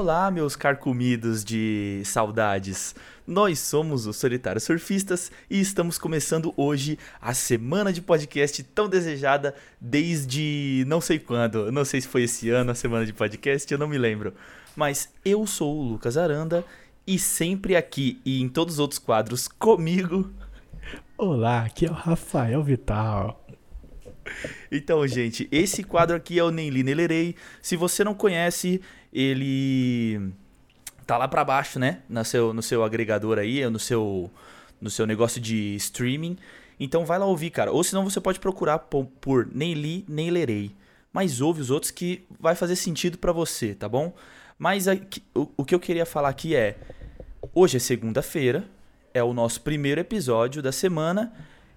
Olá, meus carcomidos de saudades. Nós somos os Solitários Surfistas e estamos começando hoje a semana de podcast tão desejada desde não sei quando. Não sei se foi esse ano a semana de podcast, eu não me lembro. Mas eu sou o Lucas Aranda e sempre aqui e em todos os outros quadros comigo. Olá, aqui é o Rafael Vital. Então, gente, esse quadro aqui é o Nem Li Nelerei. Se você não conhece, ele tá lá para baixo, né? No seu, no seu agregador aí, no seu, no seu negócio de streaming. Então vai lá ouvir, cara. Ou senão você pode procurar por, por Nem Li, Nem Lerei. Mas ouve os outros que vai fazer sentido para você, tá bom? Mas aqui, o, o que eu queria falar aqui é... Hoje é segunda-feira, é o nosso primeiro episódio da semana...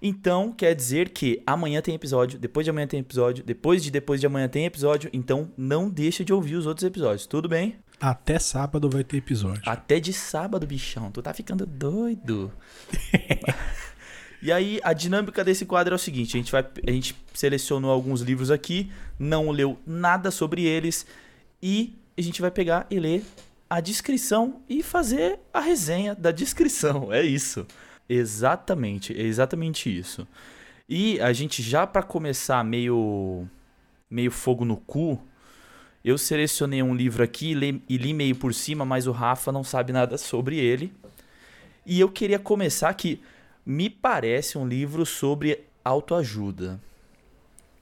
Então, quer dizer que amanhã tem episódio, depois de amanhã tem episódio, depois de depois de amanhã tem episódio. Então, não deixa de ouvir os outros episódios, tudo bem? Até sábado vai ter episódio. Até de sábado, bichão. Tu tá ficando doido. e aí, a dinâmica desse quadro é o seguinte: a gente, vai, a gente selecionou alguns livros aqui, não leu nada sobre eles, e a gente vai pegar e ler a descrição e fazer a resenha da descrição. É isso. Exatamente, é exatamente isso. E a gente já para começar meio meio fogo no cu, eu selecionei um livro aqui e li, e li meio por cima, mas o Rafa não sabe nada sobre ele. E eu queria começar que me parece um livro sobre autoajuda.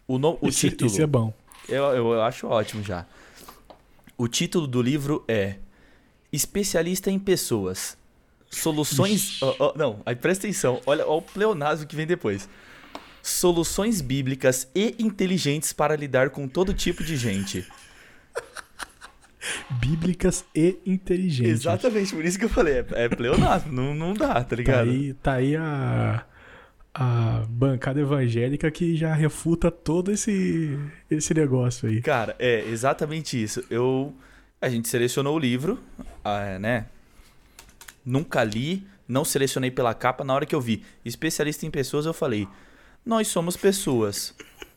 O, no, o esse, título. Esse é bom. Eu, eu acho ótimo já. O título do livro é Especialista em Pessoas Soluções. Oh, oh, não, aí presta atenção. Olha, olha o pleonasmo que vem depois. Soluções bíblicas e inteligentes para lidar com todo tipo de gente. Bíblicas e inteligentes. Exatamente, por isso que eu falei. É, é pleonasmo, não, não dá, tá ligado? Tá aí, tá aí a, a bancada evangélica que já refuta todo esse, esse negócio aí. Cara, é exatamente isso. Eu. A gente selecionou o livro, ah, né? Nunca li, não selecionei pela capa. Na hora que eu vi especialista em pessoas, eu falei: nós somos pessoas.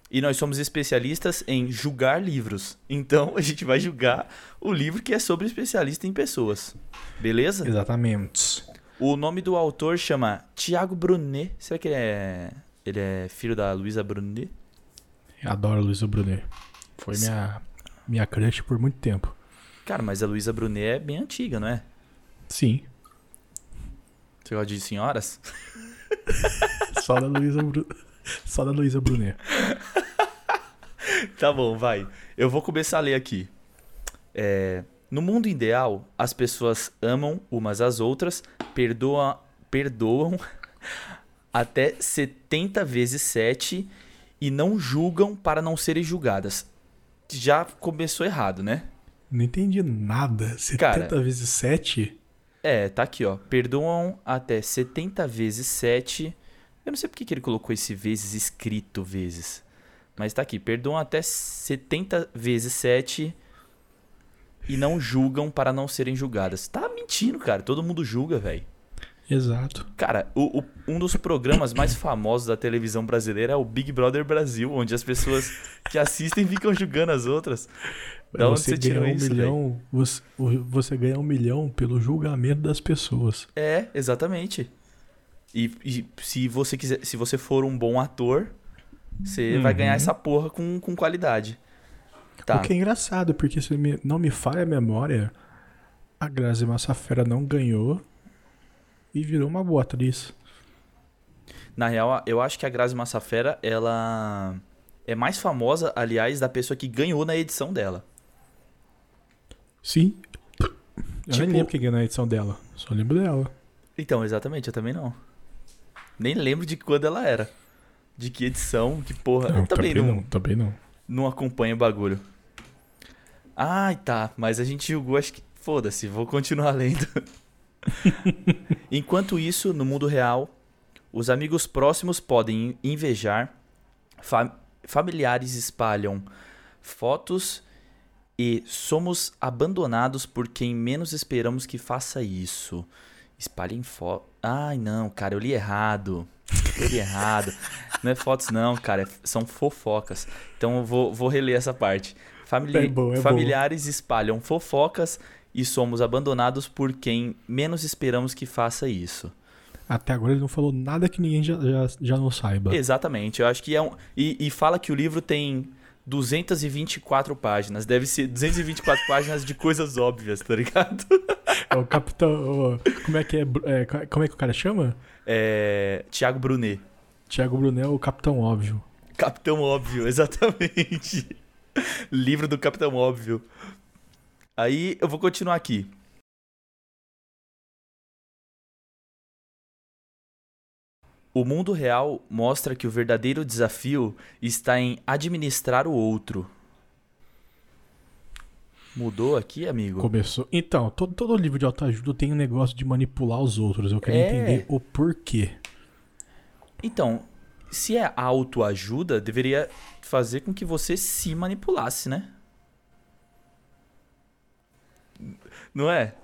E nós somos especialistas em julgar livros. Então a gente vai julgar o livro que é sobre especialista em pessoas. Beleza? Exatamente. O nome do autor chama Tiago Brunet. Será que ele é, ele é filho da Luísa Brunet? Eu adoro a Luísa Brunet. Foi minha, minha crush por muito tempo. Cara, mas a Luísa Brunet é bem antiga, não é? Sim. Você gosta de senhoras? Só da Luísa Bru... Só da Luísa Brunet. tá bom, vai. Eu vou começar a ler aqui. É... No mundo ideal, as pessoas amam umas às outras, perdoam, perdoam até 70 vezes 7 e não julgam para não serem julgadas. Já começou errado, né? Não entendi nada. 70 Cara, vezes 7? É, tá aqui, ó. Perdoam até 70 vezes 7. Eu não sei porque que ele colocou esse vezes escrito vezes. Mas tá aqui. Perdoam até 70 vezes 7 e não julgam para não serem julgadas. Tá mentindo, cara. Todo mundo julga, velho. Exato. Cara, o, o, um dos programas mais famosos da televisão brasileira é o Big Brother Brasil, onde as pessoas que assistem ficam julgando as outras. Da onde você, tirou um isso, milhão, você, você, ganha um milhão pelo julgamento das pessoas. É, exatamente. E, e se você quiser, se você for um bom ator, você uhum. vai ganhar essa porra com, com qualidade. Tá. O que é engraçado, porque se me, não me falha a memória, a Grazi Massafera não ganhou e virou uma boa atriz. Na real, eu acho que a Grazi Massafera, ela é mais famosa, aliás, da pessoa que ganhou na edição dela. Sim. Eu tipo... nem lembro quem ganhou na edição dela. Só lembro dela. Então, exatamente, eu também não. Nem lembro de quando ela era. De que edição, que porra. Não, eu também, também não, não. Também não. Não acompanho o bagulho. Ai, tá. Mas a gente julgou, acho que. Foda-se, vou continuar lendo. Enquanto isso, no mundo real, os amigos próximos podem invejar, fa familiares espalham fotos e somos abandonados por quem menos esperamos que faça isso. Espalhem fotos. Ai, não, cara, eu li errado. Eu li errado. Não é fotos, não, cara. É, são fofocas. Então eu vou, vou reler essa parte. Famili é bom, é familiares bom. espalham fofocas e somos abandonados por quem menos esperamos que faça isso. Até agora ele não falou nada que ninguém já, já, já não saiba. Exatamente, eu acho que é um. E, e fala que o livro tem 224 páginas. Deve ser 224 páginas de coisas óbvias, tá ligado? É o capitão. como é que é, é, Como é que o cara chama? É. Tiago Brunet. Tiago Brunel, o capitão óbvio. Capitão Óbvio, exatamente. Livro do Capitão Óbvio. Aí eu vou continuar aqui. O mundo real mostra que o verdadeiro desafio está em administrar o outro. Mudou aqui, amigo? Começou. Então, todo, todo livro de autoajuda tem um negócio de manipular os outros. Eu queria É. entender o porquê. Então, se é autoajuda, deveria fazer com que você se manipulasse, né? Não é?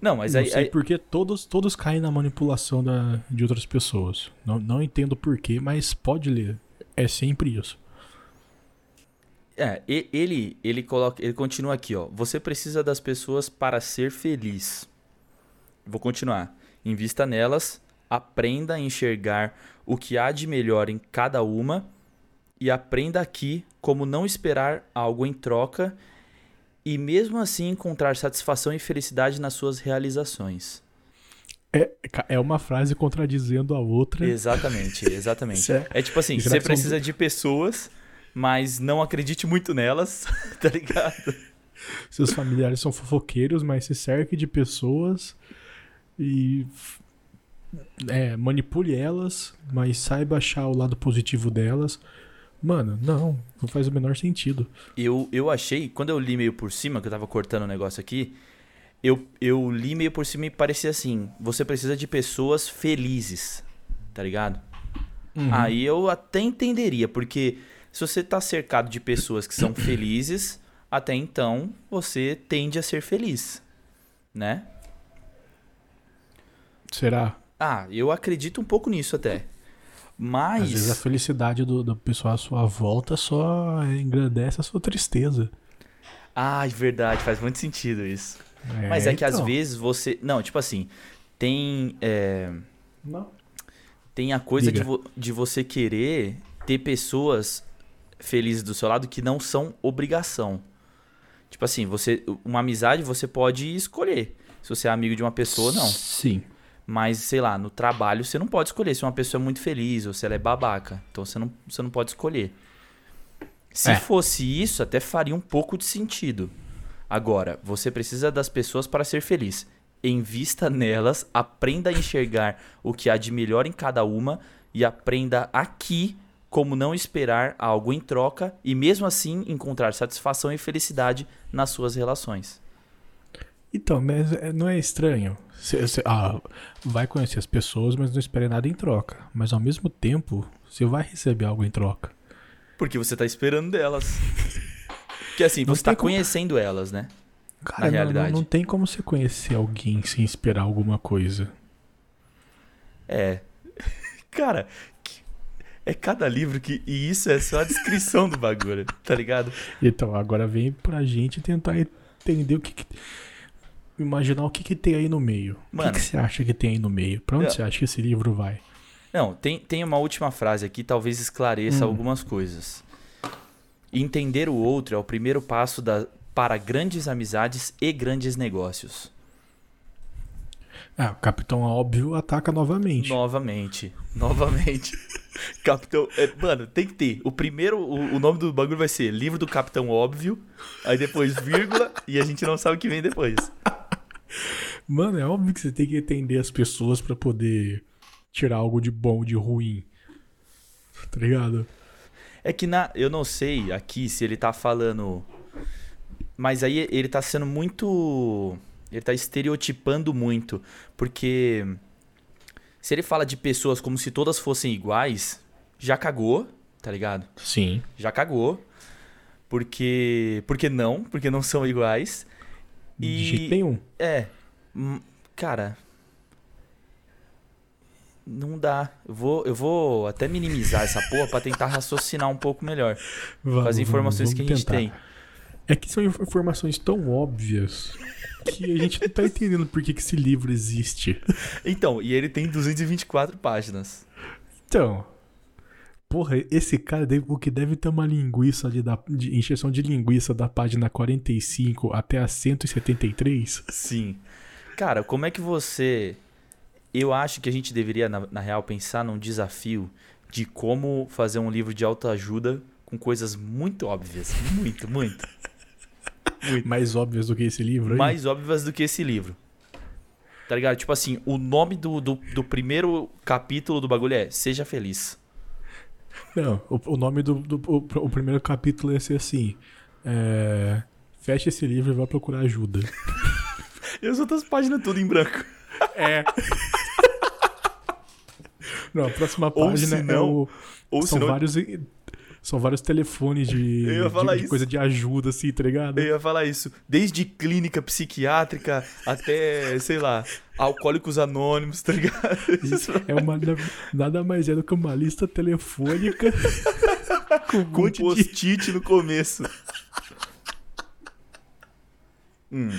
Não, mas não aí, sei aí- porque todos, todos caem na manipulação da, de outras pessoas. Não, não entendo porquê, mas pode ler. É sempre isso. é, ele ele coloca, ele continua aqui, ó. Você precisa das pessoas para ser feliz. Vou continuar. Invista nelas, aprenda a enxergar o que há de melhor em cada uma e aprenda aqui como não esperar algo em troca e mesmo assim encontrar satisfação e felicidade nas suas realizações. É, é uma frase contradizendo a outra. Exatamente, exatamente. É- É tipo assim, Será você são- precisa de pessoas, mas não acredite muito nelas, tá ligado? Seus familiares são fofoqueiros, mas se cerque de pessoas e é, manipule elas, mas saiba achar o lado positivo delas. Mano, não, não faz o menor sentido. Eu, eu achei, quando eu li meio por cima, que eu tava cortando o negócio aqui, eu, eu li meio por cima e parecia assim: você precisa de pessoas felizes, tá ligado? Uhum. Aí eu até entenderia, porque se você tá cercado de pessoas que são felizes, até então você tende a ser feliz, né? Será? Ah, eu acredito um pouco nisso até. Às vezes a Mas. felicidade do, do pessoal à sua volta só engrandece a sua tristeza. Ai, verdade, faz muito sentido isso. É, Mas é que às então. vezes você. Não, tipo assim, tem. é, Não. Tem a coisa de, vo- de você querer ter pessoas felizes do seu lado que não são obrigação. Tipo assim, você. Uma amizade você pode escolher. Se você é amigo de uma pessoa, não. Sim. Mas, sei lá, no trabalho você não pode escolher se uma pessoa é muito feliz ou se ela é babaca. Então você não, você não pode escolher. Se É. fosse isso, até faria um pouco de sentido. Agora, você precisa das pessoas para ser feliz. Invista nelas, aprenda a enxergar o que há de melhor em cada uma e aprenda aqui como não esperar algo em troca e mesmo assim encontrar satisfação e felicidade nas suas relações. Então, mas é- não é estranho? Você, você- ah, vai conhecer as pessoas, mas não espere nada em troca. Mas ao mesmo tempo, você vai receber algo em troca. Porque você tá esperando delas. Porque assim, Não você tá como- conhecendo elas, né? Cara, Na não- realidade. Não, não tem como você conhecer alguém sem esperar alguma coisa. É. Cara, é cada livro que. E isso é só a descrição do bagulho, tá ligado? Então, agora vem pra gente tentar entender o que. que- imaginar o que, que tem aí no meio. O Mano. que, que você acha que tem aí no meio? Pra onde Eu- você acha que esse livro vai? Não, tem, tem uma última frase aqui, talvez esclareça Hum. algumas coisas. Entender o outro é o primeiro passo da, para grandes amizades e grandes negócios. Ah, o Capitão Óbvio ataca novamente. Novamente. Novamente. Capitão. é, mano, tem que ter. O primeiro, o, o nome do bagulho vai ser Livro do Capitão Óbvio. Aí depois vírgula. e a gente não sabe o que vem depois. Mano, é óbvio que você tem que entender as pessoas pra poder tirar algo de bom, de ruim. Tá ligado? É que na, eu não sei aqui se ele tá falando. Mas aí ele tá sendo muito. Ele tá estereotipando muito. Porque. Se ele fala de pessoas como se todas fossem iguais, já cagou, tá ligado? Sim. Já cagou. Porque. Porque não, porque não são iguais. De E- jeito nenhum. É. Cara. Não dá. Eu vou, eu vou até minimizar essa porra pra tentar raciocinar um pouco melhor com as Vamos, informações vamos que a gente tentar. tem. É que são informações tão óbvias que a gente não tá entendendo por que, que esse livro existe. Então, e ele tem 224 páginas. Então, porra, esse cara deve, o que deve ter uma linguiça ali da de injeção de linguiça da página 45 até a 173? Sim. Cara, como é que você. Eu acho que a gente deveria, na, na real, pensar num desafio de como fazer um livro de autoajuda com coisas muito óbvias. Muito, muito. muito. Mais óbvias do que esse livro? Aí? Mais óbvias do que esse livro. Tá ligado? Tipo assim, o nome do, do, do primeiro capítulo do bagulho é Seja Feliz. Não, o, o nome do, do o, o, primeiro capítulo ia ser assim: é, Feche esse livro e vá procurar ajuda. e as outras páginas tudo em branco. É. Não, a próxima página não, é o. Ou são vários. São vários telefones de, de, de coisa de ajuda, assim, tá ligado? Eu ia falar isso. Desde clínica psiquiátrica até, sei lá, alcoólicos anônimos, tá ligado? Isso é uma. Nada mais é do que uma lista telefônica com, com um post-it de... no começo. Hum.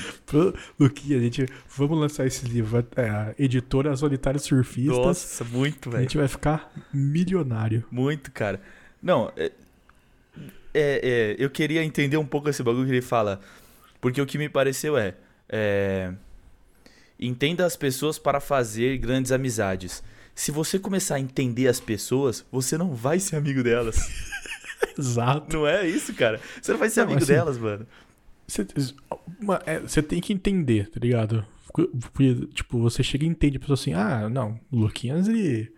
Luquinha, a gente. Vamos lançar esse livro. É, editora Solitários Surfistas. Nossa, muito, velho. A gente vai ficar milionário. Muito, cara. Não, é, é, é, eu queria entender um pouco esse bagulho que ele fala. Porque o que me pareceu é, é. Entenda as pessoas para fazer grandes amizades. Se você começar a entender as pessoas, você não vai ser amigo delas. Exato. Não é isso, cara? Você não vai ser não, amigo assim, delas, mano. É, você tem que entender, tá ligado? Porque, tipo, você chega e entende a pessoa assim, ah, não, o Luquinhas, ele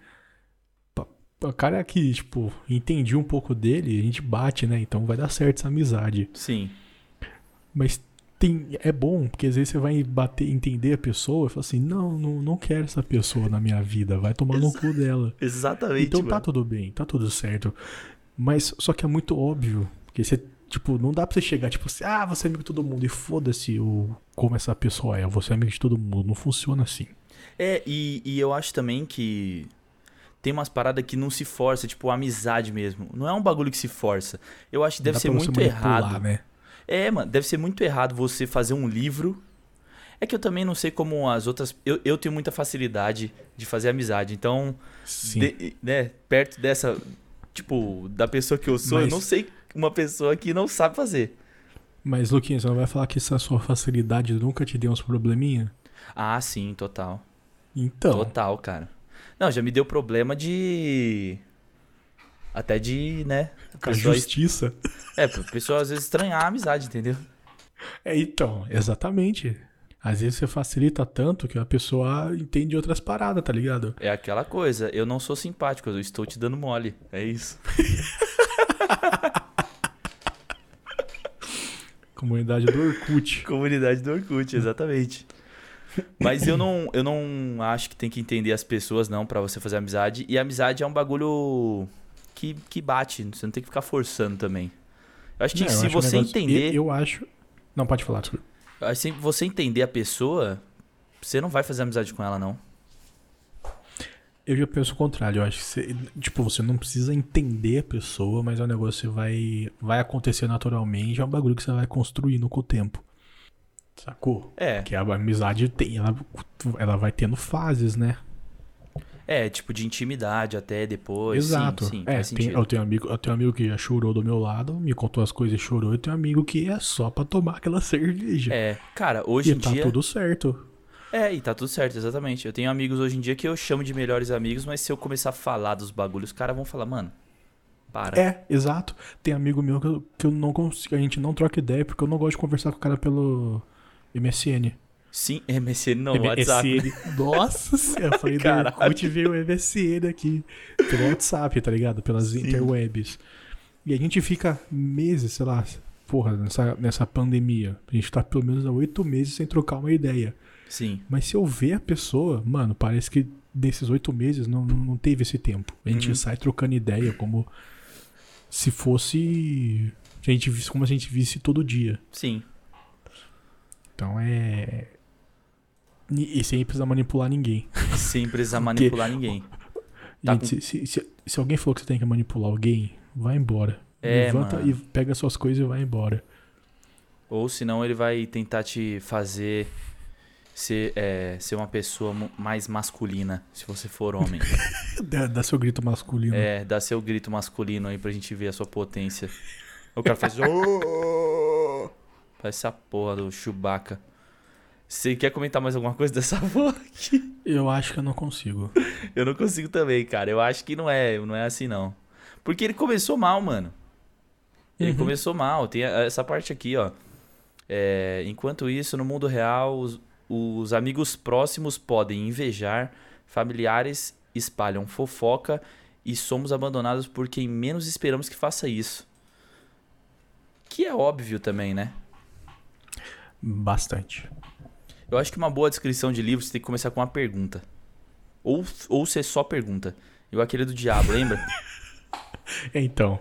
o cara é que, tipo, entendi um pouco dele, a gente bate, né? Então vai dar certo essa amizade. Sim. Mas tem, é bom, porque às vezes você vai bater, entender a pessoa e fala assim: não, não, não quero essa pessoa na minha vida, vai tomar no cu dela. Exatamente. Então tá mano. tá tudo bem, tá tudo certo. Mas só que é muito óbvio, porque você, tipo, não dá pra você chegar, tipo assim, ah, você é amigo de todo mundo, e foda-se o, como essa pessoa é, você é amigo de todo mundo. Não funciona assim. É, e, e eu acho também que tem umas paradas que não se força, tipo amizade mesmo. Não é um bagulho que se força. Eu acho que deve Dá ser muito errado. Né? É, mano, deve ser muito errado você fazer um livro. É que eu também não sei como as outras. Eu, eu tenho muita facilidade de fazer amizade. Então, de, né, perto dessa. Tipo, da pessoa que eu sou, Mas... eu não sei uma pessoa que não sabe fazer. Mas, Luquinhas, você não vai falar que essa sua facilidade nunca te deu uns probleminha? Ah, sim, total. Então. Total, cara. Não, já me deu problema de. Até de, né? A justiça. É, a pessoa às vezes estranhar a amizade, entendeu? É, então, exatamente. Às vezes você facilita tanto que a pessoa entende outras paradas, tá ligado? É aquela coisa, eu não sou simpático, eu estou te dando mole. É isso. Comunidade do Orkut. Comunidade do Orkut, exatamente. Mas eu não, eu não acho que tem que entender as pessoas, não, para você fazer amizade. E amizade é um bagulho que, que bate, você não tem que ficar forçando também. Eu acho que não, se você um negócio, entender. Eu, eu, acho. Não, pode falar, desculpa. Se você entender a pessoa, você não vai fazer amizade com ela, não. Eu já penso o contrário. Eu acho que você, tipo, você não precisa entender a pessoa, mas é um negócio que vai, vai acontecer naturalmente. É um bagulho que você vai construindo com o tempo. Sacou? É. Que a amizade tem, ela, ela vai tendo fases, né? É, tipo de intimidade até depois. Exato. Sim, sim, é, tem, eu, tenho amigo, eu tenho amigo que já chorou do meu lado, me contou as coisas e chorou. Eu tenho amigo que é só pra tomar aquela cerveja. É, cara, hoje e em tá dia. tá tudo certo. É, e tá tudo certo, exatamente. Eu tenho amigos hoje em dia que eu chamo de melhores amigos, mas se eu começar a falar dos bagulhos, os caras vão falar, mano, para. É, exato. Tem amigo meu que eu, que eu não consigo. A gente não troca ideia porque eu não gosto de conversar com o cara pelo MSN. Sim, MSN não, MSN. WhatsApp. Nossa eu falei Caralho. do Orkut veio o MSN aqui. Pelo WhatsApp, tá ligado? Pelas Sim. interwebs. E a gente fica meses, sei lá, porra, nessa, nessa pandemia. A gente tá pelo menos há oito meses sem trocar uma ideia. Sim. Mas se eu ver a pessoa, mano, parece que desses oito meses não, não teve esse tempo. A gente uhum. sai trocando ideia como se fosse. A gente, como a gente visse todo dia. Sim. Então é. E sem precisar manipular ninguém. Sem precisar manipular ninguém. Tá Gente, com... se, se, se, alguém falou que você tem que manipular alguém, vai embora. É, Levanta mano. e pega suas coisas e vai embora. Ou senão ele vai tentar te fazer ser, é, ser uma pessoa mais masculina, se você for homem. Dá, dá seu grito masculino. é, dá seu grito masculino aí pra gente ver a sua potência. O cara faz. Faz essa porra do Chewbacca. Você quer comentar mais alguma coisa dessa voz aqui? Eu acho que eu não consigo. Eu não consigo também, cara. Eu acho que não é, não é assim, não. Porque ele começou mal, mano. Ele Uhum. começou mal. Tem a- essa parte aqui, ó. É, enquanto isso, no mundo real, os, os amigos próximos podem invejar, familiares espalham fofoca e somos abandonados por quem menos esperamos que faça isso. Que é óbvio também, né? Bastante. Eu acho que uma boa descrição de livro você tem que começar com uma pergunta. Ou, ou ser só pergunta. Eu aquele do diabo, lembra? Então,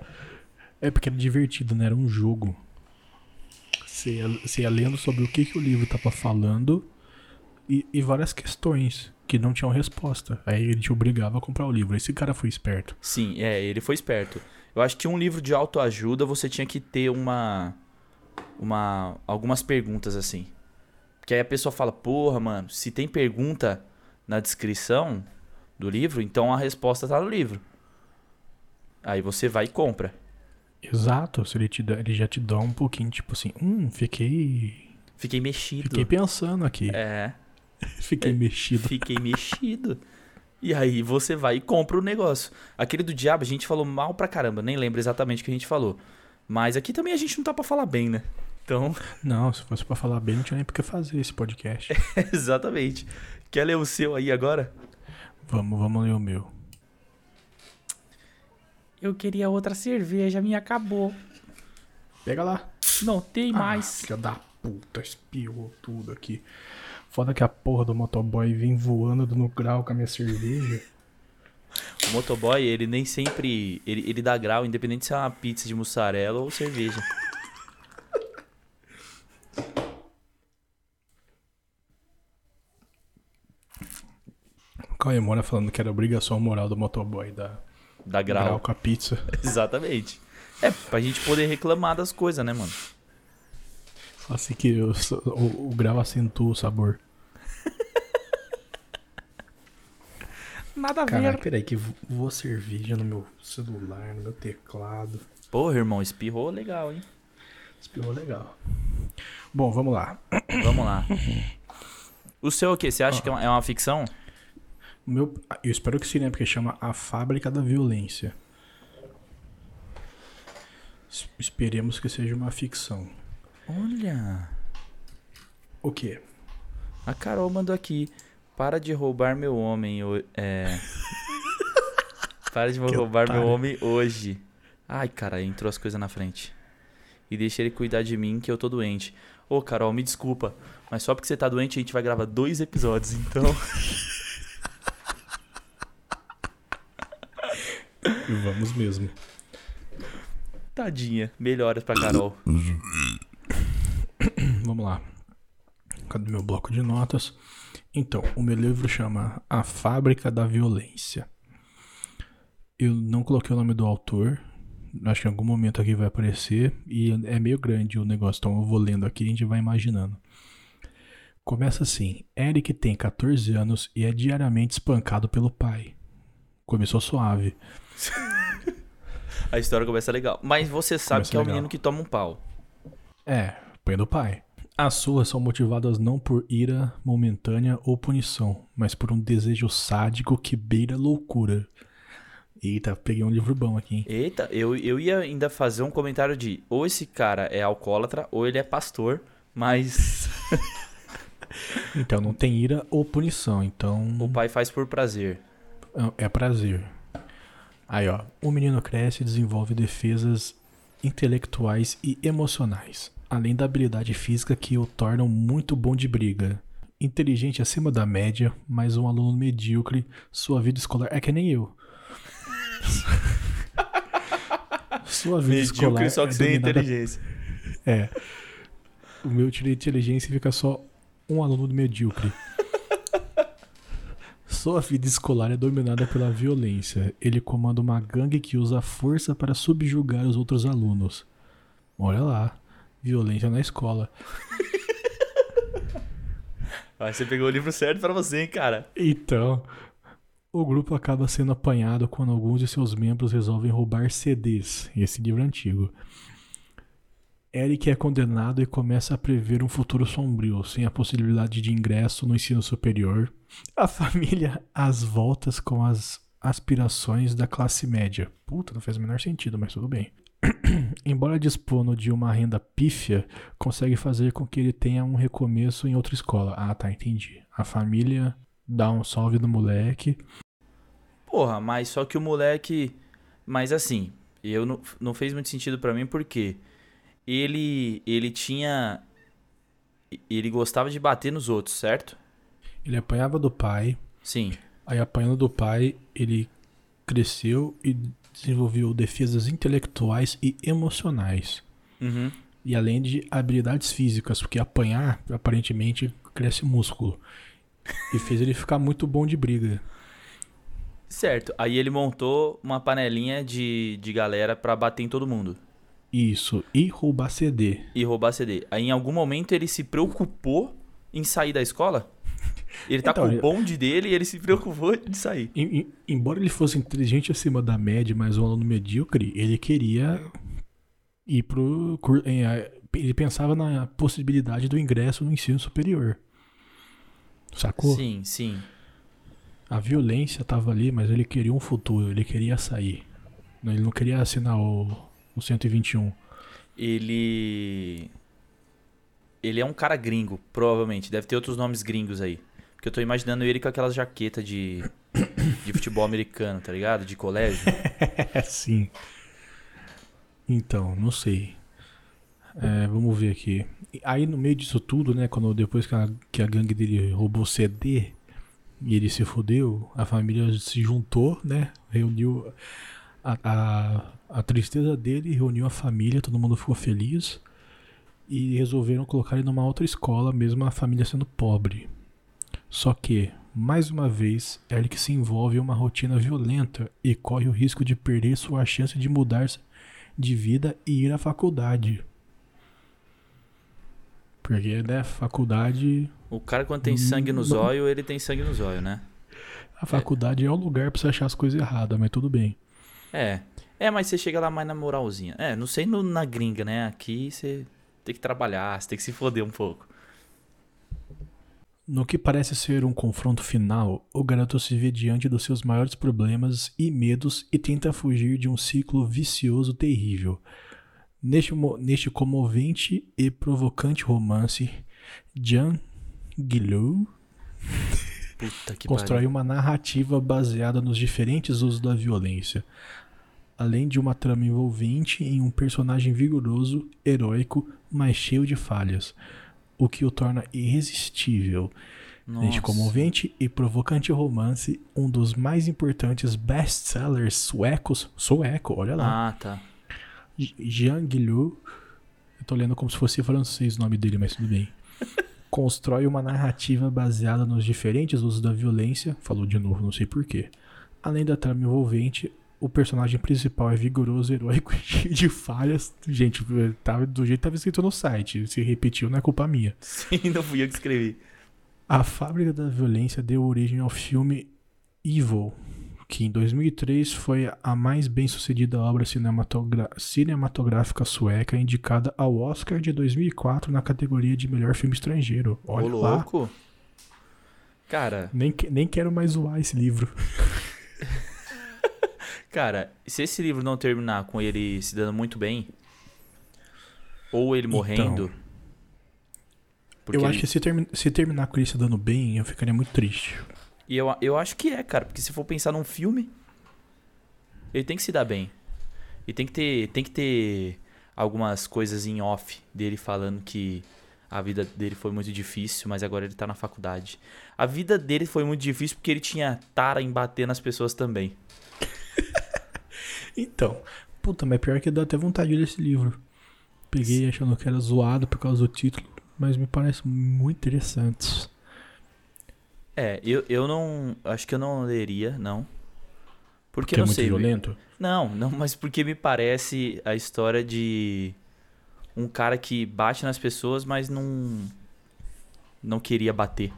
é porque era divertido, né? Era um jogo. Você ia, você ia lendo sobre o que, que o livro tava falando e, e várias questões que não tinham resposta. Aí ele te obrigava a comprar o livro. Esse cara foi esperto. Sim, é, ele foi esperto. Eu acho que um livro de autoajuda você tinha que ter uma. Uma algumas perguntas assim. Porque aí a pessoa fala, porra, mano, se tem pergunta na descrição do livro, então a resposta tá no livro. Aí você vai e compra. Exato. Se ele, te dá, ele já te dá um pouquinho, tipo assim, hum, fiquei. Fiquei mexido. Fiquei pensando aqui. É, Fiquei mexido. fiquei mexido. E aí você vai e compra o negócio. Aquele do diabo a gente falou mal pra caramba, nem lembro exatamente o que a gente falou. Mas aqui também a gente não tá pra falar bem, né? Então, Não, se fosse pra falar bem, não tinha nem por que fazer esse podcast. exatamente. Quer ler o seu aí agora? vamos, vamos ler o meu. Eu queria outra cerveja, minha acabou. Pega lá. Não tem mais. Ah, filha da puta, espirrou tudo aqui. Foda que a porra do motoboy vem voando no grau com a minha cerveja. O motoboy, ele nem sempre. Ele, ele dá grau, independente se é uma pizza de mussarela ou cerveja. O Cauê Moura falando que era obrigação moral do motoboy da Dá grau. grau. com a pizza. Exatamente. É, pra gente poder reclamar das coisas, né, mano? Assim que o, o, o grau acentua o sabor. Nada a Caralho, ver. peraí que vo- voa cerveja no meu celular, no meu teclado. Porra, irmão, espirrou legal, hein? Espirrou legal. Bom, vamos lá. Vamos lá. O seu o quê? Você acha que é uma, é uma ficção? O meu, eu espero que sim, né? Porque chama A Fábrica da Violência. Es- Esperemos que seja uma ficção. Olha. O quê? A Carol mandou aqui. Para de roubar meu homem. ho- É. Para de Que roubar meu otário. homem hoje. Ai, cara, entrou as coisas na frente. E deixa ele cuidar de mim que eu tô doente. Ô, Carol, me desculpa. Mas só porque você tá doente, a gente vai gravar dois episódios, então. Vamos mesmo. Tadinha. Melhoras pra Carol. Vamos lá. Cadê meu bloco de notas? Então, o meu livro chama A Fábrica da Violência. Eu não coloquei o nome do autor. Acho que em algum momento aqui vai aparecer. E é meio grande o negócio, então eu vou lendo aqui e a gente vai imaginando. Começa assim: Eric tem 14 anos e é diariamente espancado pelo pai. Começou suave. A história começa legal. Mas você sabe Começa que é o legal. menino que toma um pau. É, pai do pai. As suas são motivadas não por ira momentânea ou punição, mas por um desejo sádico que beira loucura. Eita, peguei um livro bom aqui, hein? Eita, eu, eu ia ainda fazer um comentário de ou esse cara é alcoólatra ou ele é pastor, mas Então, não tem ira ou punição, então o pai faz por prazer. é prazer. Aí, ó. O menino cresce e desenvolve defesas intelectuais e emocionais, além da habilidade física que o tornam muito bom de briga. Inteligente acima da média, mas um aluno medíocre, sua vida escolar é que nem eu. sua vida escolar Medíocre só que é sem inteligência. É. O meu tiro de inteligência fica só um aluno medíocre. Sua vida escolar é dominada pela violência. Ele comanda uma gangue que usa a força para subjugar os outros alunos. Olha lá. Violência na escola. Aí você pegou o livro certo pra você, hein, cara. Então, o grupo acaba sendo apanhado quando alguns de seus membros resolvem roubar CDs, esse livro antigo. Eric é condenado e começa a prever um futuro sombrio, sem a possibilidade de ingresso no ensino superior. A família às voltas com as aspirações da classe média. Puta, não faz o menor sentido, mas tudo bem. Embora dispondo de uma renda pífia, consegue fazer com que ele tenha um recomeço em outra escola. Ah, tá, entendi. A família dá um salve no moleque. Porra, mas só que o moleque. Mas assim, eu não, não fez muito sentido pra mim porque ele ele tinha ele gostava de bater nos outros, certo? Ele apanhava do pai, Sim. aí apanhando do pai, ele cresceu e desenvolveu defesas intelectuais e emocionais. Uhum. E além de habilidades físicas, porque apanhar aparentemente cresce músculo. E fez ele ficar muito bom de briga. Certo. Aí ele montou uma panelinha de, de galera pra bater em todo mundo Isso. E roubar CD. e roubar CD. Aí em algum momento ele se preocupou em sair da escola? Ele tá Então, com o bonde dele e ele se preocupou de sair. Em- em- embora ele fosse inteligente acima da média, mas um aluno medíocre, ele queria ir pro. Ele pensava na possibilidade do ingresso no ensino superior. Sacou? Sim, sim. A violência tava ali, mas ele queria um futuro, ele queria sair. Ele não queria assinar o, o 121. Ele. Ele é um cara gringo, provavelmente. Deve ter outros nomes gringos aí. Porque eu tô imaginando ele com aquelas jaquetas de. de futebol americano, tá ligado? De colégio. É sim. Então, não sei. É, vamos ver aqui. Aí no meio disso tudo, né? Quando depois que a, que a gangue dele roubou CD e ele se fudeu, a família se juntou, né? Reuniu a, a, a tristeza dele, reuniu a família, todo mundo ficou feliz e resolveram colocar ele numa outra escola, mesmo a família sendo pobre. Só que, mais uma vez, Eric se envolve em uma rotina violenta e corre o risco de perder sua chance de mudar de vida e ir à faculdade. Porque, né, faculdade. O cara, quando tem sangue no Não. zóio, ele tem sangue no zóio, né? A faculdade é, um lugar pra você achar as coisas erradas, mas tudo bem. É. É, mas você chega lá mais na moralzinha. É, não sei no- na gringa, né? Aqui você tem que trabalhar, você tem que se foder um pouco. No que parece ser um confronto final, o garoto se vê diante dos seus maiores problemas e medos e tenta fugir de um ciclo vicioso terrível. Neste, neste comovente e provocante romance, Jean Guillou constrói uma narrativa baseada nos diferentes usos da violência, além de uma trama envolvente em um personagem vigoroso, heróico, mas cheio de falhas, o que o torna irresistível. Neste Nossa. comovente e provocante romance, um dos mais importantes best-sellers suecos, sueco, olha lá, Ah, tá. Jean Guillou, eu tô lendo como se fosse francês o nome dele, mas tudo bem. Constrói uma narrativa baseada nos diferentes usos da violência, falou de novo, não sei porquê. Além da trama envolvente, o personagem principal é vigoroso, heróico e cheio de falhas. Gente, tava, do jeito que tava escrito no site, se repetiu, não é culpa minha. Sim, não fui eu que escrevi. A Fábrica da Violência deu origem ao filme Evil, que em 2003 foi a mais bem-sucedida obra cinematográfica sueca indicada ao Oscar de 2004 na categoria de melhor filme estrangeiro. Olha Ô, lá. louco. Cara, Nem, nem quero mais zoar esse livro. cara, se esse livro não terminar com ele se dando muito bem, ou ele morrendo. porque eu ele- acho que se, termi- se terminar com ele se dando bem, eu ficaria muito triste. E eu, eu acho que é, cara, porque se for pensar num filme, ele tem que se dar bem. E tem que ter, tem que ter algumas coisas em off dele falando que a vida dele foi muito difícil, mas agora ele tá na faculdade. A vida dele foi muito difícil porque ele tinha tara em bater nas pessoas também. Então, puta, mas pior que dá até vontade de ler esse livro. Peguei achando que era zoado por causa do título, mas me parece muito interessante. É, eu, eu não. Acho que eu não leria, não. Porque Que é não muito sei. violento. Não, não, mas porque me parece a história de um cara que bate nas pessoas, mas não não queria bater.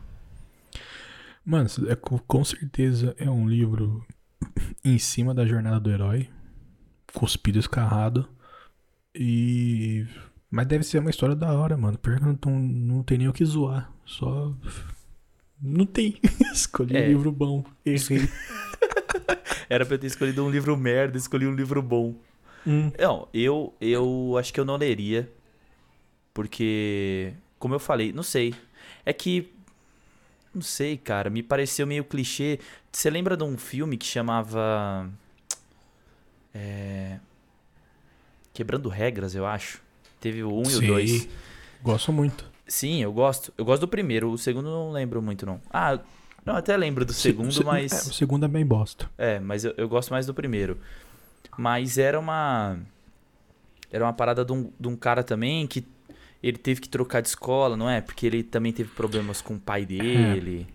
Mano, é, com certeza é um livro em cima da jornada do herói. Cuspido escarrado. E. Mas deve ser uma história da hora, mano. Não, não tem nem o que zoar. Só. Não tem. Escolhi É. um livro bom. Errei. Era pra eu ter escolhido um livro merda, escolhi um livro bom. Hum. Não, eu, eu acho que eu não leria. Porque, como eu falei, não sei. É que. Não sei, cara. Me pareceu meio clichê. Você lembra de um filme que chamava. É. Quebrando Regras, eu acho. Teve o 1 e o Sei. 2. Gosto muito. Sim, eu gosto. Eu gosto do primeiro. O segundo não lembro muito, não. Ah, não, até lembro do segundo, Se- mas. é, o segundo é bem bosta. É, mas eu, eu gosto mais do primeiro. Mas era uma. Era uma parada de um, de um cara também que ele teve que trocar de escola, não é? Porque ele também teve problemas com o pai dele.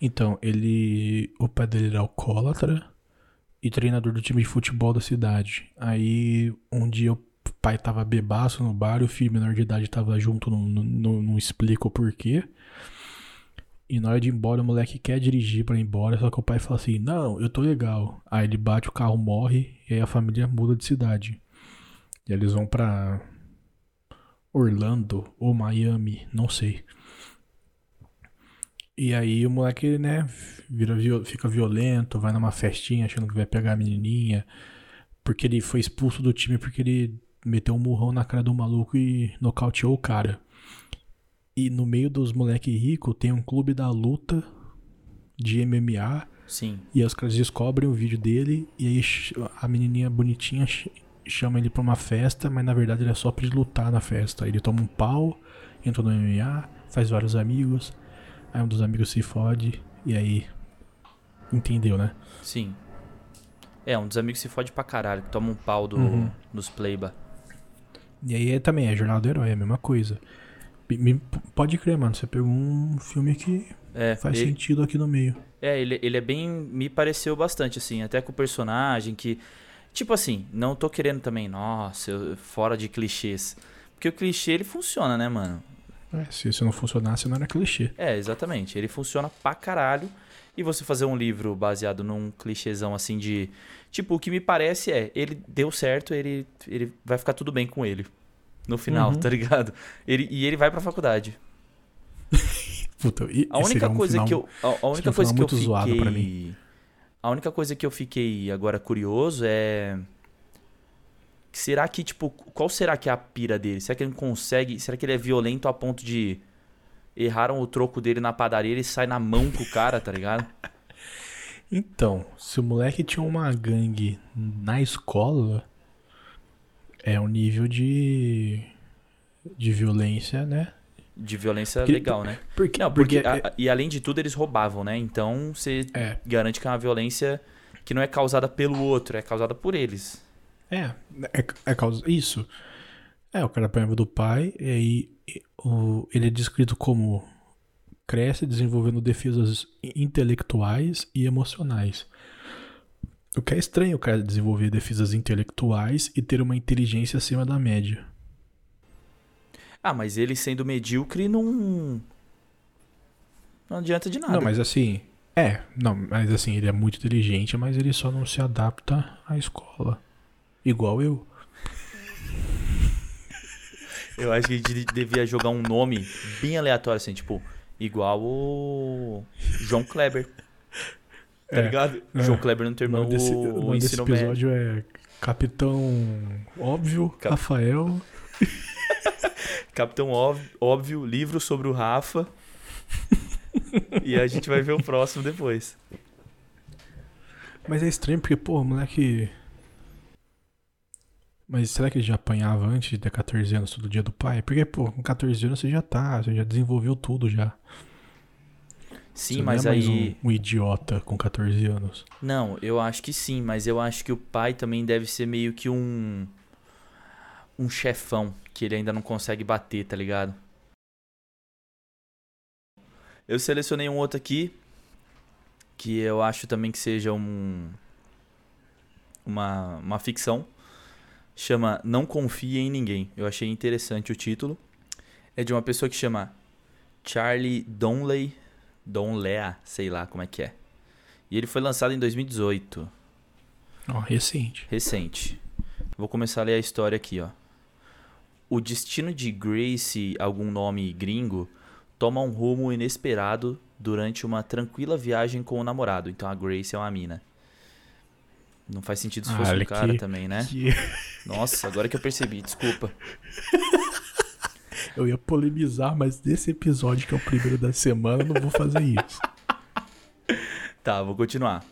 Então, ele. O pai dele era alcoólatra e treinador do time de futebol da cidade. Aí, um dia o pai tava bebaço no bar e o filho menor de idade tava junto, não, não, não, explica o porquê. E na hora de ir embora, o moleque quer dirigir pra ir embora, só que o pai fala assim: Não, eu tô legal. Aí ele bate, o carro morre e aí a família muda de cidade. E eles vão pra Orlando ou Miami, não sei. E aí o moleque, né, vira, fica violento, vai numa festinha achando que vai pegar a menininha. Porque ele foi expulso do time porque ele meteu um murrão na cara do maluco e nocauteou o cara. E no meio dos moleque rico tem um clube da luta de MMA. Sim. E os caras descobrem o vídeo dele e aí a menininha bonitinha ch- chama ele pra uma festa, mas na verdade ele é só pra ele lutar na festa. Ele toma um pau, entra no MMA, faz vários amigos, aí um dos amigos se fode e aí entendeu, né? Sim. É, um dos amigos se fode pra caralho, que toma um pau do, Uhum. dos playba. E aí é, também é Jornal do Herói, é a mesma coisa. Me- pode crer, mano, você pegou um filme que É, faz ele, sentido aqui no meio. é ele, ele é bem. Me pareceu bastante, assim, até com o personagem que. Tipo assim, não tô querendo também, nossa, eu- fora de clichês. Porque o clichê ele funciona, né, mano? É, se isso não funcionasse, não era clichê. É, exatamente. Ele funciona pra caralho. E você fazer um livro baseado num clichêzão assim de. Tipo, o que me parece é, ele deu certo, ele, ele vai ficar tudo bem com ele. No final, Uhum. tá ligado? Ele, e ele vai pra faculdade. Puta, e A única um coisa final- que eu. A, a única um coisa que eu fiquei. A única coisa que eu fiquei agora curioso é. Será que, tipo, qual será que é a pira dele? Será que ele não consegue. Será que ele é violento a ponto de. Erraram o troco dele na padaria e ele sai na mão com o cara, tá ligado? Então, se o moleque tinha uma gangue na escola, é um nível de. de violência, né? De violência Porque- legal, né? Porque, Não, porque. a- e além de tudo, eles roubavam, né? Então você É, garante que é uma violência que não é causada pelo outro, é causada por eles. É, é, é causa. Isso. É, o cara apanhava do pai, e aí o, ele é descrito como cresce desenvolvendo defesas intelectuais e emocionais. O que é estranho o cara desenvolver defesas intelectuais e ter uma inteligência acima da média. Ah, mas ele sendo medíocre não. Não adianta de nada. Não, mas assim. É, não, mas assim, ele é muito inteligente, mas ele só não se adapta à escola. Igual eu. Eu acho que a gente devia jogar um nome bem aleatório, assim, tipo, igual o João Kleber. Tá É, ligado? é. João Kleber não O terminou nome desse, o, o o nome desse ensino médio. episódio é Capitão Óbvio, Cap- Rafael. Capitão Óbvio, óbvio, livro sobre o Rafa. e a gente vai ver o próximo depois. Mas é estranho porque, pô, moleque. Mas será que ele já apanhava antes de ter 14 anos todo dia do pai? Porque, pô, com 14 anos você já tá, você já desenvolveu tudo já. Sim, Você mas não é mais aí. Um, um idiota com 14 anos. Não, eu acho que sim, mas eu acho que o pai também deve ser meio que um. Um chefão que ele ainda não consegue bater, tá ligado? Eu selecionei um outro aqui que eu acho também que seja um. Uma, uma ficção. Chama Não Confie em Ninguém. Eu achei interessante o título. É de uma pessoa que chama Charlie Donley. Donlea, sei lá como é que é. E ele foi lançado em 2018. Ó, recente. Recente. Vou começar a ler a história aqui, ó. O destino de Grace, algum nome gringo, toma um rumo inesperado durante uma tranquila viagem com o namorado. Então a Grace é uma mina. Não faz sentido se fosse Olha um cara que- também, né? Que- Nossa, agora que eu percebi, desculpa. Eu ia polemizar, mas desse episódio, que é o primeiro da semana, eu não vou fazer isso. Tá, vou continuar.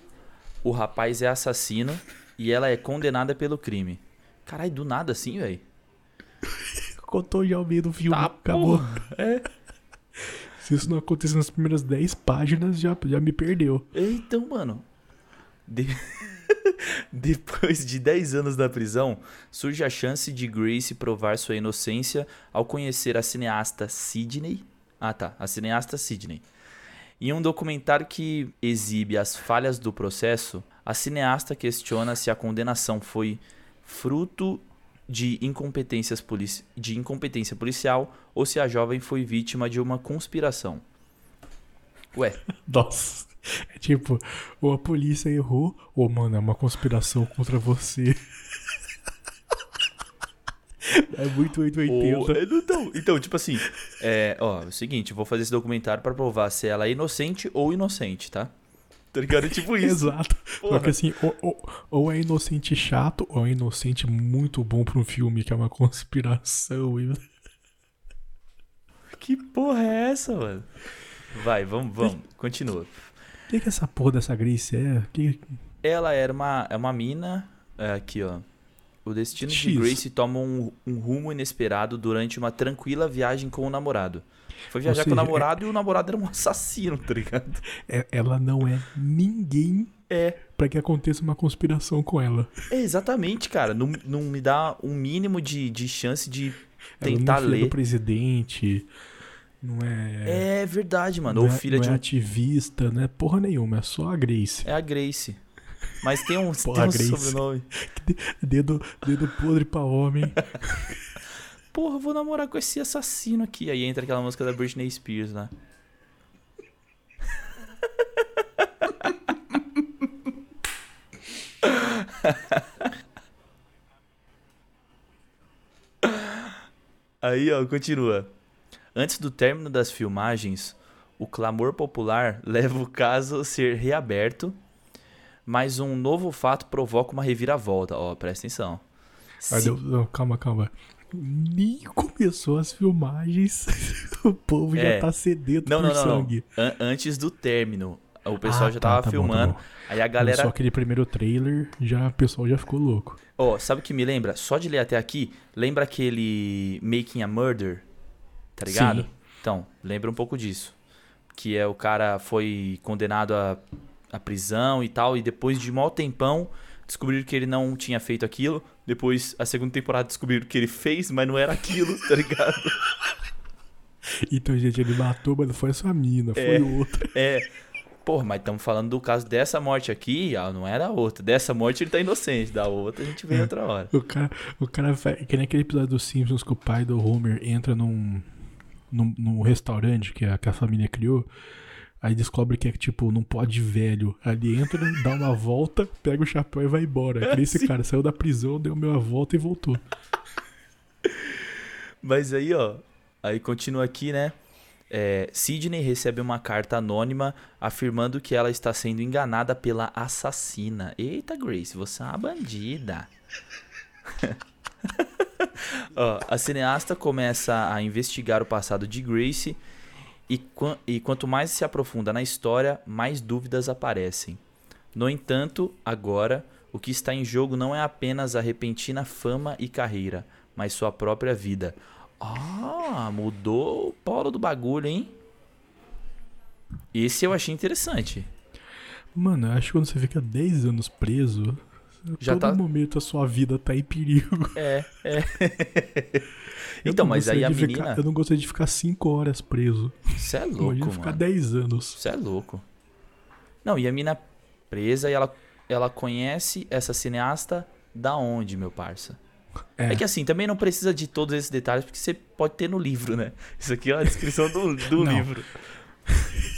O rapaz é assassino e ela é condenada pelo crime. Caralho, do nada assim, velho. Contou já o meio do filme. Tá, acabou. É. Se isso não acontecer nas primeiras 10 páginas, já, já me perdeu. Então, mano. de- Depois de 10 anos na prisão, surge a chance de Grace provar sua inocência ao conhecer a cineasta Sidney. Ah, tá. A cineasta Sidney. Em um documentário que exibe as falhas do processo, a cineasta questiona se a condenação foi fruto de, incompetências polici- de incompetência policial ou se a jovem foi vítima de uma conspiração. Ué, Nossa. É tipo, ou a polícia errou, ou, mano, é uma conspiração contra você. É muito 880. Ou- é, então, então, tipo assim, é, ó, é o seguinte, vou fazer esse documentário pra provar se ela é inocente ou inocente, tá? Tá ligado? É tipo isso. Exato. Porra. Porque assim, ou, ou- ou é inocente chato, ou é inocente muito bom pra um filme que é uma conspiração. Que porra é essa, mano? Vai, vamos, vamos, continua. O que, que essa porra dessa Grace é? Que... Ela era uma, é uma mina, é, aqui ó. O destino de X. Grace toma um, um rumo inesperado durante uma tranquila viagem com o namorado. Foi viajar com o seja, namorado e o namorado era um assassino, tá ligado? é- Ela não é ninguém É, pra que aconteça uma conspiração com ela. é exatamente, cara. Não, não me dá um mínimo de, de chance de Ela não tentar é filha ler. do presidente, não é, É verdade, mano. não Ou é- filha não de é um. ativista, não é porra nenhuma, é só a Grace. É a Grace. Mas tem um, Porra, tem um Grace. sobrenome. Dedo, dedo podre pra homem. Porra, vou namorar com esse assassino aqui. Aí entra aquela música da Britney Spears lá. Aí, ó, continua. Antes do término das filmagens, o clamor popular leva o caso a ser reaberto, mas um novo fato provoca uma reviravolta. Ó, presta atenção. Ah, Se- não, calma, calma. Nem começou as filmagens, o povo já É. tá sedento Não, por não, não, não. sangue. An- antes do término. O pessoal Ah, já tá, tava tá bom, tá filmando. bom. Aí a galera. Só aquele primeiro trailer, já, o pessoal já ficou louco. Ó, sabe o que me lembra? Só de ler até aqui, lembra aquele Making a Murder? Tá ligado? Sim. Então, lembra um pouco disso. Que é o cara foi condenado à, à prisão e tal, e depois de mó tempão descobriram que ele não tinha feito aquilo. Depois, a segunda temporada descobriram que ele fez, mas não era aquilo, tá ligado? Então, gente, ele matou, mas não foi essa mina, foi É. outra. É. Porra, mas estamos falando do caso dessa morte aqui, ah, não era outra. Dessa morte ele tá inocente, da outra a gente vê outra hora. O cara, o cara vai. Que nem aquele episódio dos Simpsons que o pai do Homer entra num, num, num restaurante que a, que a família criou. Aí descobre que é tipo, não pode velho. Ele entra, dá uma volta, pega o chapéu e vai embora. Nem esse Sim. cara saiu da prisão, deu meia volta e voltou. Mas aí, ó, aí continua aqui, né? É, Sidney recebe uma carta anônima afirmando que ela está sendo enganada pela assassina. Eita, Grace, você é uma bandida. A cineasta começa a investigar o passado de Grace e, quan- e quanto mais se aprofunda na história, mais dúvidas aparecem. No entanto, agora, o que está em jogo não é apenas a repentina fama e carreira, mas sua própria vida. Ah, mudou o polo do bagulho, hein? Esse eu achei interessante. Mano, eu acho que quando você fica 10 anos preso, Já todo tá- momento a sua vida tá em perigo. É, é. Então, mas aí a menina. Ficar, eu não gostaria de ficar 5 horas preso. Você é Imagina louco, ficar mano. 10 anos. Você é louco. Não, e a mina presa e ela, ela conhece essa cineasta da onde, meu parça? É. É. que assim, também não precisa de todos esses detalhes, porque você pode ter no livro, né? Isso aqui é a descrição do, do livro.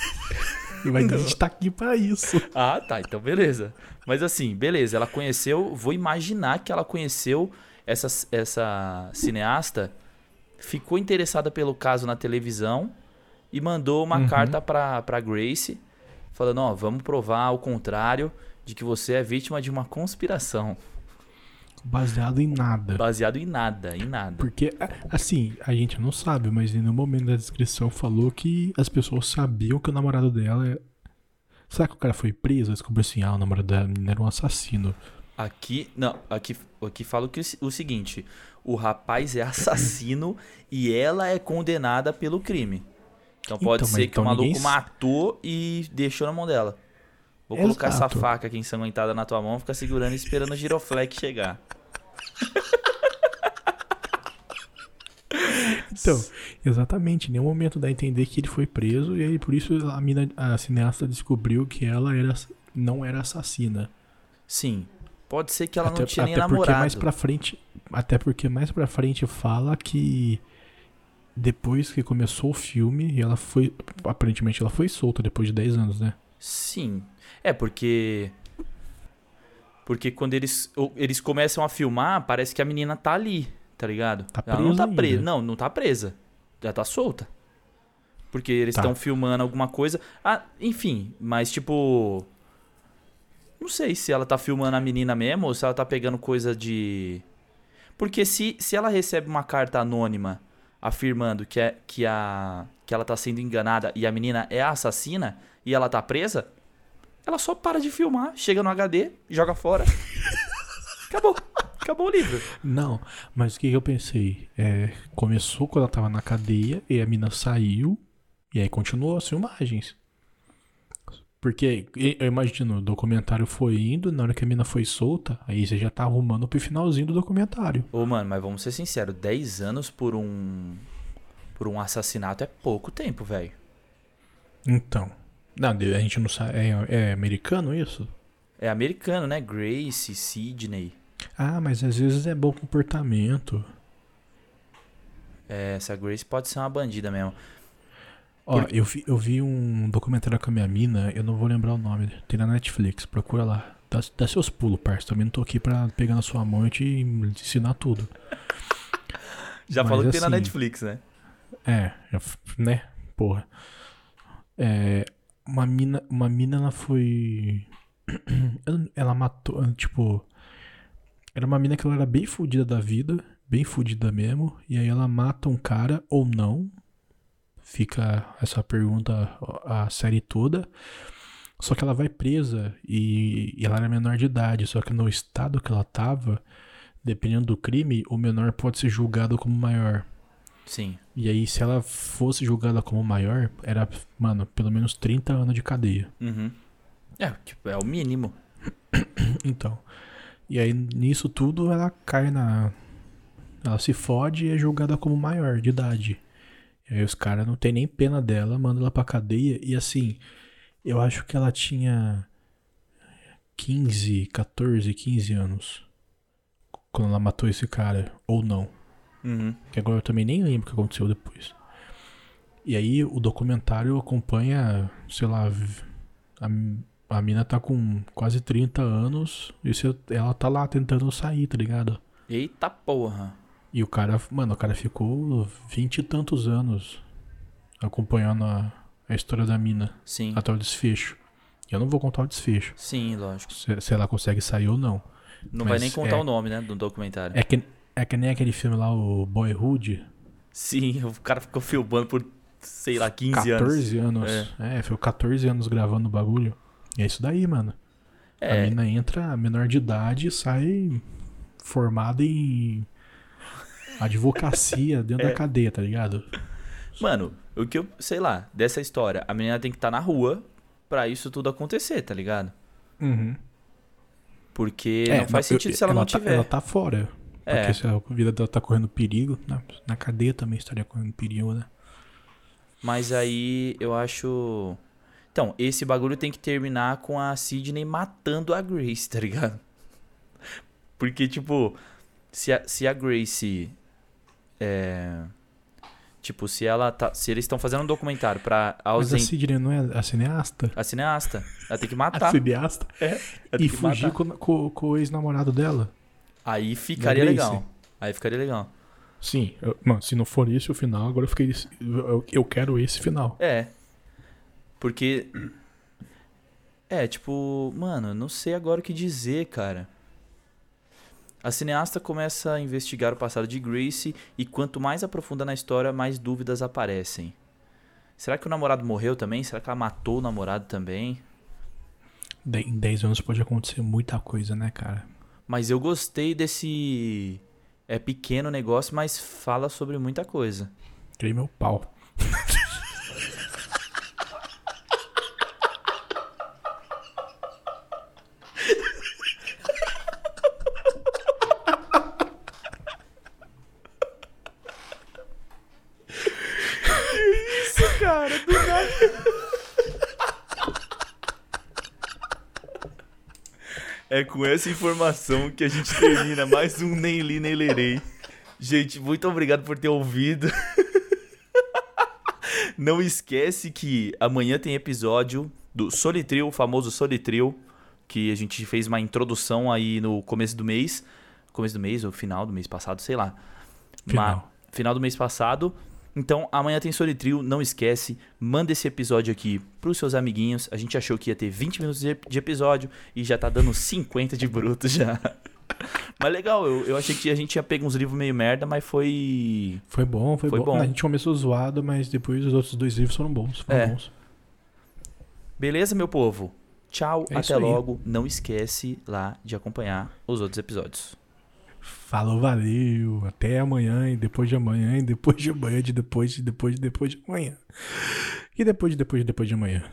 Mas a gente tá aqui pra isso. Ah, tá. Então, beleza. Mas assim, beleza. Ela conheceu. Vou imaginar que ela conheceu essa, essa cineasta, ficou interessada pelo caso na televisão e mandou uma Uhum. carta pra, pra Grace, falando: Ó, vamos provar ao contrário de que você é vítima de uma conspiração. Baseado em nada. Baseado em nada, em nada. Porque, assim, a gente não sabe, mas em nenhum momento da descrição falou que as pessoas sabiam que o namorado dela. é- Será que o cara foi preso? Descobriu assim, ah, o namorado da menina era um assassino. Aqui, não, aqui, aqui fala o, que, o seguinte: o rapaz é assassino e ela é condenada pelo crime. Então pode Então, ser que então o maluco ninguém matou e deixou na mão dela. Vou colocar essa Exato. faca aqui ensanguentada na tua mão, fica segurando e esperando o giroflex chegar. Então, exatamente, em nenhum momento dá a entender que ele foi preso e aí por isso a, mina, a cineasta descobriu que ela era, não era assassina. Sim. Pode ser que ela até não tinha nem até porque namorado. mais pra frente, até porque mais pra frente fala que depois que começou o filme, ela foi aparentemente ela foi solta depois de 10 anos, né? Sim. É porque. Porque quando eles, eles começam a filmar, parece que a menina tá ali, tá ligado? Tá Ela não tá presa. ainda. Não, não tá presa. Já tá solta. Porque eles Tá. estão filmando alguma coisa. Ah, enfim, mas tipo. Não sei se ela tá filmando a menina mesmo ou se ela tá pegando coisa de. Porque se, se ela recebe uma carta anônima afirmando que, é, que, a, que ela tá sendo enganada e a menina é a assassina e ela tá presa, ela só para de filmar, chega no HD, joga fora. Acabou. Acabou o livro. Não, mas o que, eu pensei? É, começou quando ela tava na cadeia e a mina saiu e aí continuou as filmagens. Porque eu imagino, o documentário foi indo, na hora que a mina foi solta, aí você já tá arrumando pro finalzinho do documentário. Ô, mano, mas vamos ser sinceros, 10 anos por um. Por um assassinato é pouco tempo, velho. Então. Não, a gente não sabe. É, é americano isso? É americano, né? Grace, Sidney. Ah, mas às vezes é bom comportamento. É, essa Grace pode ser uma bandida mesmo. Ó, Por- eu, vi, eu vi um documentário com a minha mina, eu não vou lembrar o nome, tem na Netflix, procura lá. Dá, dá seus pulos, parça. Também não tô aqui pra pegar na sua mão e te ensinar tudo. Já Mas falou que tem na assim- Netflix, né? É, né? Porra. É, uma mina, uma mina ela foi ela- matou, tipo, era uma mina que ela era bem fodida da vida, bem fodida mesmo, e aí ela mata um cara ou não. Fica essa pergunta a série toda. Só que ela vai presa e, e ela era menor de idade, só que no estado que ela tava, dependendo do crime, o menor pode ser julgado como maior. Sim. E aí, se ela fosse julgada como maior, era, mano, pelo menos 30 anos de cadeia. Uhum. É, tipo, é o mínimo. Então. E aí, nisso tudo, ela cai na. Ela se fode e é julgada como maior de idade. E aí, os caras não tem nem pena dela, mandam ela pra cadeia. E assim, eu acho que ela tinha 15, 14, 15 anos. Quando ela matou esse cara. Ou não. Uhum. Que agora eu também nem lembro o que aconteceu depois. E aí o documentário acompanha, sei lá, a, a mina tá com quase 30 anos e se- ela tá lá tentando sair, tá ligado? Eita porra. E o cara, mano, o cara ficou vinte e tantos anos acompanhando a, a história da mina Sim. até o desfecho. Eu não vou contar o desfecho, Sim, lógico. se, se ela consegue sair ou não. Não vai Mas nem contar é- o nome, né, do documentário. É que, é que nem aquele filme lá, o Boyhood, Sim, o cara ficou filmando por, sei lá, 15 anos. 14 anos. É. foi 14 anos gravando o bagulho. E é isso daí, mano. A É, mina entra menor de idade e sai formada em advocacia dentro É. da cadeia, tá ligado? mano, o que eu, sei lá, dessa história, a menina tem que estar na rua pra isso tudo acontecer, tá ligado? Uhum. Porque É, não faz eu- sentido se ela, não tá, tiver. Ela tá fora. É. Porque se a vida dela tá correndo perigo, na, na cadeia também estaria correndo perigo, né? Mas aí eu acho. Então, esse bagulho tem que terminar com a Sidney matando a Grace, tá ligado? Porque, tipo, Se a, se a Grace. É. Tipo, se ela tá. Se eles estão fazendo um documentário pra Mas a. Sidney não é a cineasta? A cineasta. Ela tem que A matar. cineasta? Ela tem E fugir matar. com, com- com o ex-namorado dela? Aí ficaria legal. Aí ficaria legal. Sim. eu- mano, se não for esse o final, agora eu fiquei. Eu, eu quero esse final. É. Porque. É, tipo, mano, não sei agora o que dizer, cara. A cineasta começa a investigar o passado de Grace e quanto mais aprofunda na história, mais dúvidas aparecem. Será que o namorado morreu também? Será que ela matou o namorado também? Em 10 anos pode acontecer muita coisa, né, cara? Mas eu gostei desse. É pequeno negócio, mas fala sobre muita coisa. Tirei meu pau. É com essa informação que a gente termina mais um Nem Li Nem Lerei. Gente, muito obrigado por ter ouvido. Não esquece que amanhã tem episódio do Solitril, o famoso Solitril, que a gente fez uma introdução aí no começo do mês. Começo do mês ou final do mês passado, sei lá. Final. Ma- final do mês passado. Então, amanhã tem Solitril, não esquece, manda esse episódio aqui pros seus amiguinhos. A gente achou que ia ter 20 minutos de episódio e já tá dando 50 de bruto já. Mas legal, eu, eu achei que a gente ia pegar uns livros meio merda, mas foi. Foi bom, foi, Foi bom. bom. A gente começou zoado, mas depois os outros dois livros foram bons. Foram É. bons. Beleza, meu povo? Tchau, É até logo. Não esquece lá de acompanhar os outros episódios. Falou, valeu. Até amanhã, e depois de amanhã, e depois de amanhã, de depois, de depois, de depois de amanhã. E depois de depois de depois de amanhã.